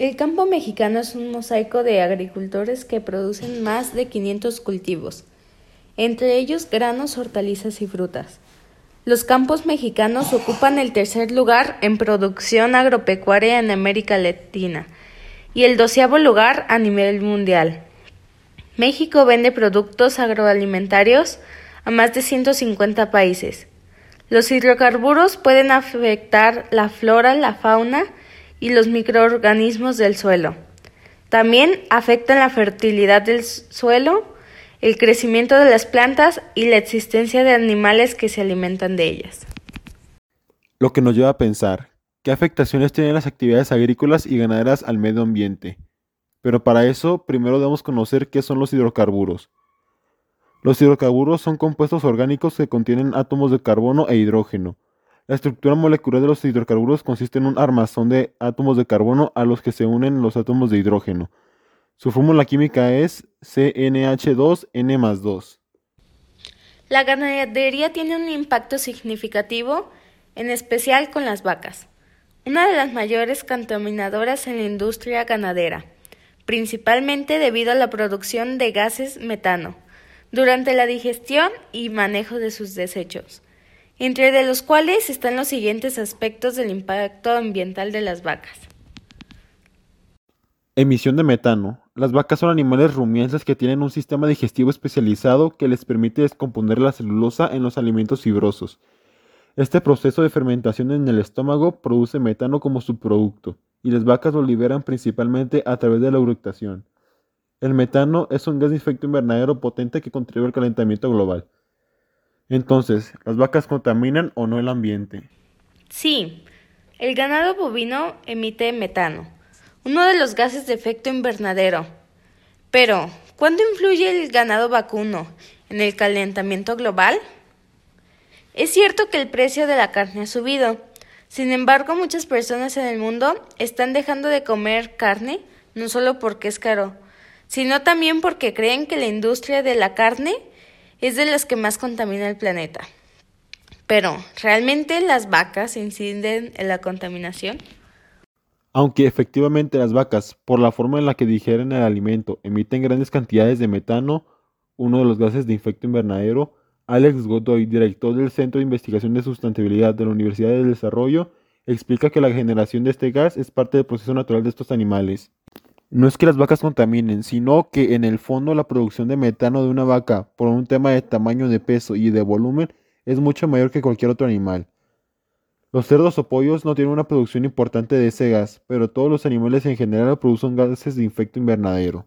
El campo mexicano es un mosaico de agricultores que producen más de 500 cultivos, entre ellos granos, hortalizas y frutas. Los campos mexicanos ocupan el tercer lugar en producción agropecuaria en América Latina y el doceavo lugar a nivel mundial. México vende productos agroalimentarios a más de 150 países. Los hidrocarburos pueden afectar la flora, la fauna y los microorganismos del suelo. También afectan la fertilidad del suelo, el crecimiento de las plantas y la existencia de animales que se alimentan de ellas. Lo que nos lleva a pensar, ¿qué afectaciones tienen las actividades agrícolas y ganaderas al medio ambiente? Pero para eso, primero debemos conocer qué son los hidrocarburos. Los hidrocarburos son compuestos orgánicos que contienen átomos de carbono e hidrógeno. La estructura molecular de los hidrocarburos consiste en un armazón de átomos de carbono a los que se unen los átomos de hidrógeno. Su fórmula química es CnH2n 2. La ganadería tiene un impacto significativo, en especial con las vacas, una de las mayores contaminadoras en la industria ganadera, principalmente debido a la producción de gases metano, durante la digestión y manejo de sus desechos, entre los cuales están los siguientes aspectos del impacto ambiental de las vacas. Emisión de metano. Las vacas son animales rumiantes que tienen un sistema digestivo especializado que les permite descomponer la celulosa en los alimentos fibrosos. Este proceso de fermentación en el estómago produce metano como subproducto, y las vacas lo liberan principalmente a través de la eructación. El metano es un gas de efecto invernadero potente que contribuye al calentamiento global. Entonces, ¿las vacas contaminan o no el ambiente? Sí, el ganado bovino emite metano uno de los gases de efecto invernadero. Pero, ¿cuándo influye el ganado vacuno en el calentamiento global? Es cierto que el precio de la carne ha subido. Sin embargo, muchas personas en el mundo están dejando de comer carne, no solo porque es caro, sino también porque creen que la industria de la carne es de las que más contamina el planeta. Pero, ¿realmente las vacas inciden en la contaminación? Aunque efectivamente las vacas, por la forma en la que digieren el alimento, emiten grandes cantidades de metano, uno de los gases de efecto invernadero, Alex Godoy, director del Centro de Investigación de Sustentabilidad de la Universidad del Desarrollo, explica que la generación de este gas es parte del proceso natural de estos animales. No es que las vacas contaminen, sino que en el fondo la producción de metano de una vaca, por un tema de tamaño, de peso y de volumen, es mucho mayor que cualquier otro animal. Los cerdos o pollos no tienen una producción importante de ese gas, pero todos los animales en general producen gases de efecto invernadero.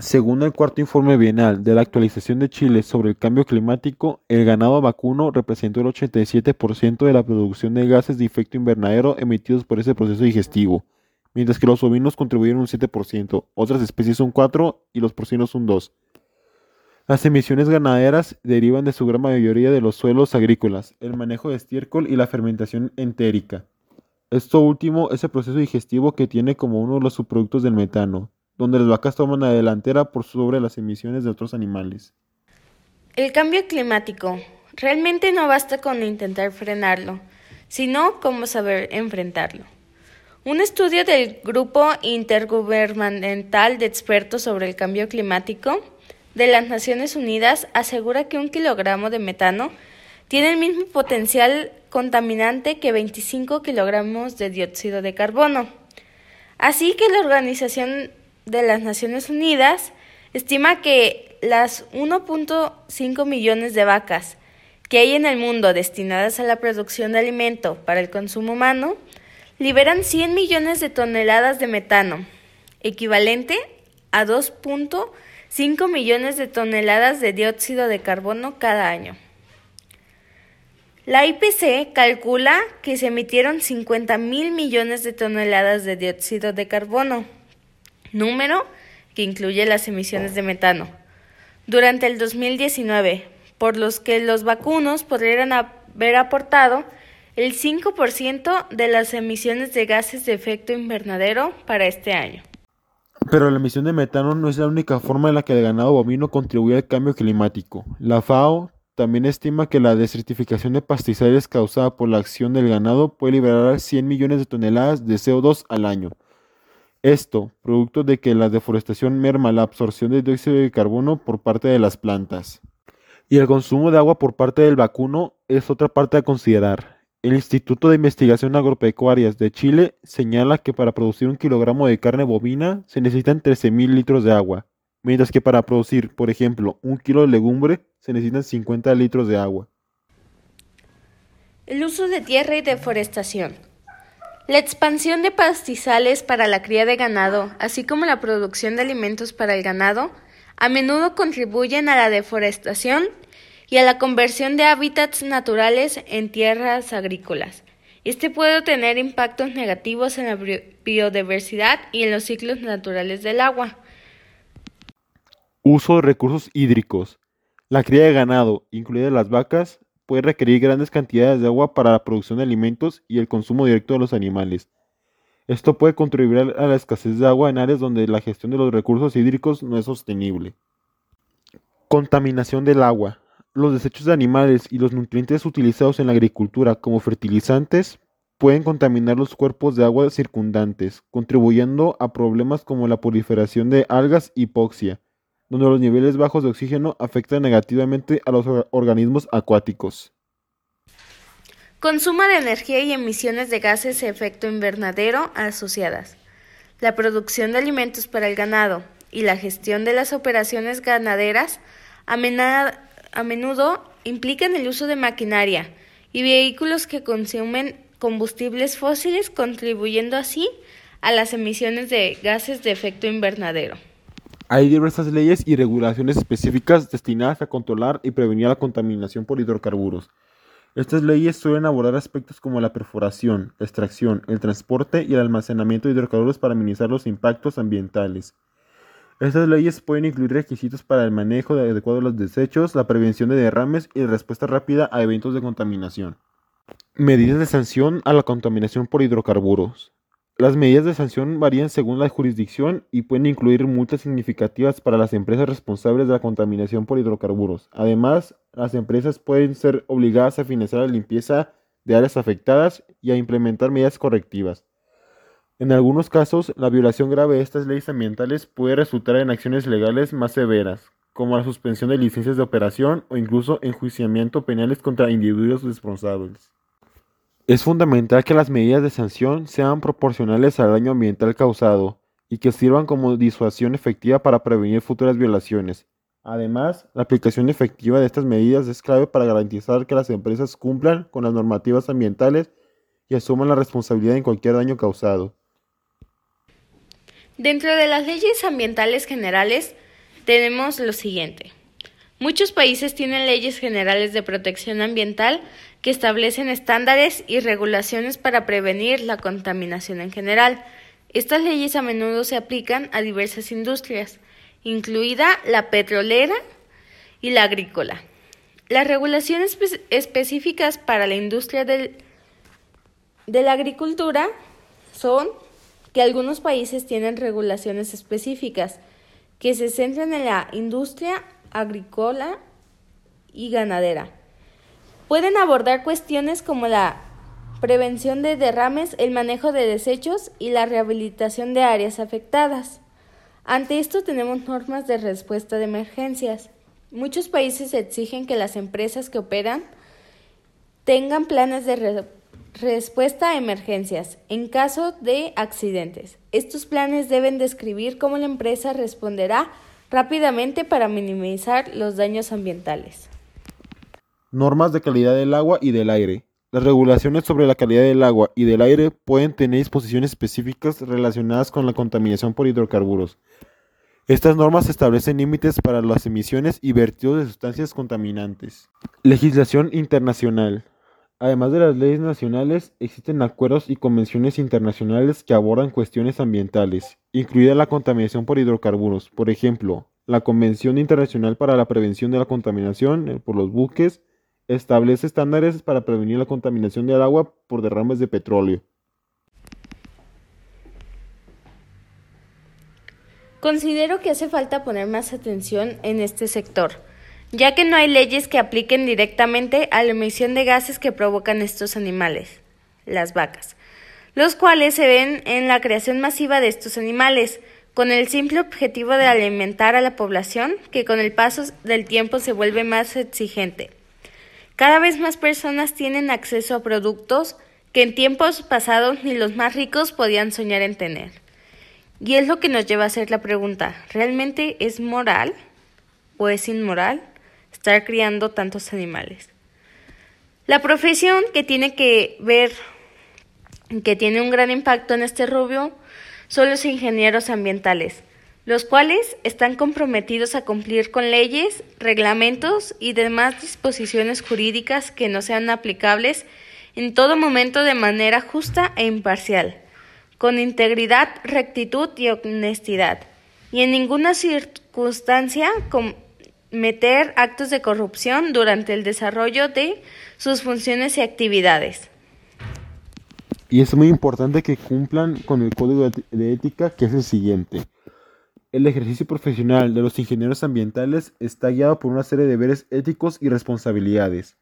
Según el cuarto informe bienal de la actualización de Chile sobre el cambio climático, el ganado vacuno representó el 87% de la producción de gases de efecto invernadero emitidos por ese proceso digestivo, mientras que los ovinos contribuyeron un 7%, otras especies un 4% y los porcinos un 2%. Las emisiones ganaderas derivan de su gran mayoría de los suelos agrícolas, el manejo de estiércol y la fermentación entérica. Esto último es el proceso digestivo que tiene como uno de los subproductos del metano, donde las vacas toman la delantera por sobre las emisiones de otros animales. El cambio climático realmente no basta con intentar frenarlo, sino cómo saber enfrentarlo. Un estudio del Grupo Intergubernamental de Expertos sobre el Cambio Climático de las Naciones Unidas asegura que un kilogramo de metano tiene el mismo potencial contaminante que 25 kilogramos de dióxido de carbono. Así que la Organización de las Naciones Unidas estima que las 1.5 millones de vacas que hay en el mundo destinadas a la producción de alimento para el consumo humano liberan 100 millones de toneladas de metano, equivalente a 2.5 5 millones de toneladas de dióxido de carbono cada año. La IPC calcula que se emitieron 50 mil millones de toneladas de dióxido de carbono, número que incluye las emisiones de metano, durante el 2019, por los que los vacunos podrían haber aportado el 5% de las emisiones de gases de efecto invernadero para este año. Pero la emisión de metano no es la única forma en la que el ganado bovino contribuye al cambio climático. La FAO también estima que la desertificación de pastizales causada por la acción del ganado puede liberar 100 millones de toneladas de CO2 al año. Esto, producto de que la deforestación merma la absorción de dióxido de carbono por parte de las plantas. Y el consumo de agua por parte del vacuno es otra parte a considerar. El Instituto de Investigación Agropecuarias de Chile señala que para producir un kilogramo de carne bovina se necesitan 13.000 litros de agua, mientras que para producir, por ejemplo, un kilo de legumbre se necesitan 50 litros de agua. El uso de tierra y deforestación. La expansión de pastizales para la cría de ganado, así como la producción de alimentos para el ganado, a menudo contribuyen a la deforestación y a la conversión de hábitats naturales en tierras agrícolas. Este puede tener impactos negativos en la biodiversidad y en los ciclos naturales del agua. Uso de recursos hídricos. La cría de ganado, incluidas las vacas, puede requerir grandes cantidades de agua para la producción de alimentos y el consumo directo de los animales. Esto puede contribuir a la escasez de agua en áreas donde la gestión de los recursos hídricos no es sostenible. Contaminación del agua. Los desechos de animales y los nutrientes utilizados en la agricultura como fertilizantes pueden contaminar los cuerpos de agua circundantes, contribuyendo a problemas como la proliferación de algas y hipoxia donde los niveles bajos de oxígeno afectan negativamente a los organismos acuáticos. Consumo de energía y emisiones de gases de efecto invernadero asociadas. La producción de alimentos para el ganado y la gestión de las operaciones ganaderas a, menudo implican el uso de maquinaria y vehículos que consumen combustibles fósiles, contribuyendo así a las emisiones de gases de efecto invernadero. Hay diversas leyes y regulaciones específicas destinadas a controlar y prevenir la contaminación por hidrocarburos. Estas leyes suelen abordar aspectos como la perforación, la extracción, el transporte y el almacenamiento de hidrocarburos para minimizar los impactos ambientales. Estas leyes pueden incluir requisitos para el manejo adecuado de los desechos, la prevención de derrames y la respuesta rápida a eventos de contaminación. Medidas de sanción a la contaminación por hidrocarburos. Las medidas de sanción varían según la jurisdicción y pueden incluir multas significativas para las empresas responsables de la contaminación por hidrocarburos. Además, las empresas pueden ser obligadas a financiar la limpieza de áreas afectadas y a implementar medidas correctivas. En algunos casos, la violación grave de estas leyes ambientales puede resultar en acciones legales más severas, como la suspensión de licencias de operación o incluso enjuiciamiento penales contra individuos responsables. Es fundamental que las medidas de sanción sean proporcionales al daño ambiental causado y que sirvan como disuasión efectiva para prevenir futuras violaciones. Además, la aplicación efectiva de estas medidas es clave para garantizar que las empresas cumplan con las normativas ambientales y asuman la responsabilidad en cualquier daño causado. Dentro de las leyes ambientales generales tenemos lo siguiente. Muchos países tienen leyes generales de protección ambiental que establecen estándares y regulaciones para prevenir la contaminación en general. Estas leyes a menudo se aplican a diversas industrias, incluida la petrolera y la agrícola. Las regulaciones específicas para la industria de la agricultura son que algunos países tienen regulaciones específicas que se centran en la industria agrícola y ganadera. Pueden abordar cuestiones como la prevención de derrames, el manejo de desechos y la rehabilitación de áreas afectadas. Ante esto tenemos normas de respuesta de emergencias. Muchos países exigen que las empresas que operan tengan planes de respuesta a emergencias en caso de accidentes. Estos planes deben describir cómo la empresa responderá rápidamente para minimizar los daños ambientales. Normas de calidad del agua y del aire. Las regulaciones sobre la calidad del agua y del aire pueden tener disposiciones específicas relacionadas con la contaminación por hidrocarburos. Estas normas establecen límites para las emisiones y vertidos de sustancias contaminantes. Legislación internacional. Además de las leyes nacionales, existen acuerdos y convenciones internacionales que abordan cuestiones ambientales, incluida la contaminación por hidrocarburos. Por ejemplo, la Convención Internacional para la Prevención de la Contaminación eh, por los buques establece estándares para prevenir la contaminación del agua por derrames de petróleo. Considero que hace falta poner más atención en este sector ya que no hay leyes que apliquen directamente a la emisión de gases que provocan estos animales, las vacas. los cuales se ven en la creación masiva de estos animales, con el simple objetivo de alimentar a la población que con el paso del tiempo se vuelve más exigente. Cada vez más personas tienen acceso a productos que en tiempos pasados ni los más ricos podían soñar en tener. Y es lo que nos lleva a hacer la pregunta, ¿realmente es moral o es inmoral estar criando tantos animales? La profesión que tiene que ver, que tiene un gran impacto en este rubio, son los ingenieros ambientales, los cuales están comprometidos a cumplir con leyes, reglamentos y demás disposiciones jurídicas que no sean aplicables en todo momento de manera justa e imparcial, con integridad, rectitud y honestidad, y en ninguna circunstancia cometer actos de corrupción durante el desarrollo de sus funciones y actividades. Y es muy importante que cumplan con el código de ética que es el siguiente. El ejercicio profesional de los ingenieros ambientales está guiado por una serie de deberes éticos y responsabilidades.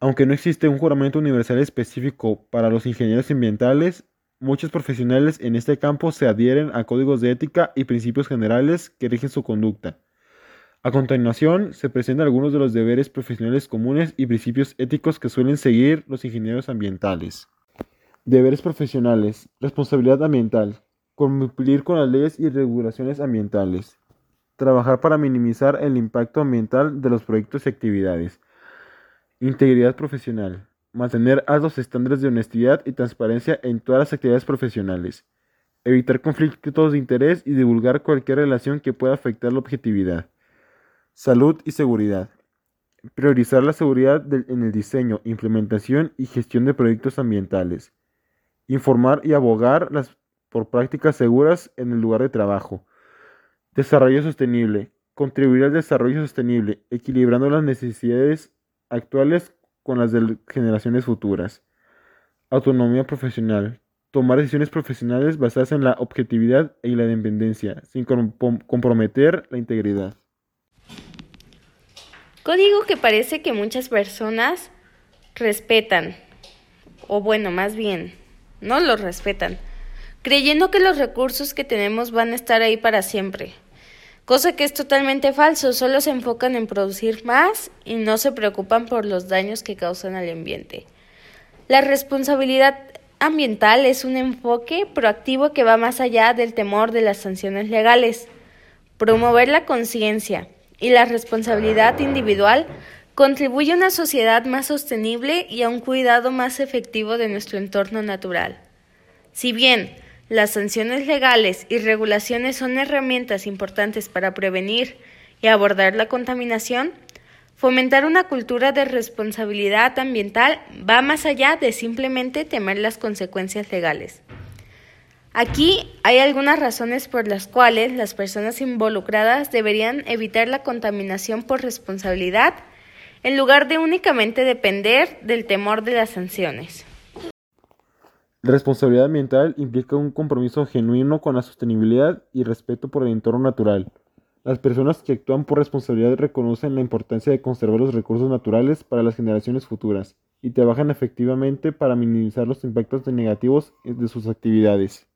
Aunque no existe un juramento universal específico para los ingenieros ambientales, muchos profesionales en este campo se adhieren a códigos de ética y principios generales que rigen su conducta. A continuación, se presentan algunos de los deberes profesionales comunes y principios éticos que suelen seguir los ingenieros ambientales. Deberes profesionales. Responsabilidad ambiental. Cumplir con las leyes y regulaciones ambientales. Trabajar para minimizar el impacto ambiental de los proyectos y actividades. Integridad profesional. Mantener altos estándares de honestidad y transparencia en todas las actividades profesionales. Evitar conflictos de interés y divulgar cualquier relación que pueda afectar la objetividad. Salud y seguridad. Priorizar la seguridad en el diseño, implementación y gestión de proyectos ambientales informar y abogar por prácticas seguras en el lugar de trabajo. Desarrollo sostenible. Contribuir al desarrollo sostenible, equilibrando las necesidades actuales con las de generaciones futuras. Autonomía profesional. Tomar decisiones profesionales basadas en la objetividad y la independencia, sin comprometer la integridad. Código que parece que muchas personas respetan, o bueno, más bien, no los respetan, creyendo que los recursos que tenemos van a estar ahí para siempre. Cosa que es totalmente falso, solo se enfocan en producir más y no se preocupan por los daños que causan al ambiente. La responsabilidad ambiental es un enfoque proactivo que va más allá del temor de las sanciones legales. Promover la conciencia y la responsabilidad individual contribuye a una sociedad más sostenible y a un cuidado más efectivo de nuestro entorno natural. Si bien las sanciones legales y regulaciones son herramientas importantes para prevenir y abordar la contaminación, fomentar una cultura de responsabilidad ambiental va más allá de simplemente temer las consecuencias legales. Aquí hay algunas razones por las cuales las personas involucradas deberían evitar la contaminación por responsabilidad en lugar de únicamente depender del temor de las sanciones. La responsabilidad ambiental implica un compromiso genuino con la sostenibilidad y respeto por el entorno natural. Las personas que actúan por responsabilidad reconocen la importancia de conservar los recursos naturales para las generaciones futuras y trabajan efectivamente para minimizar los impactos negativos de sus actividades.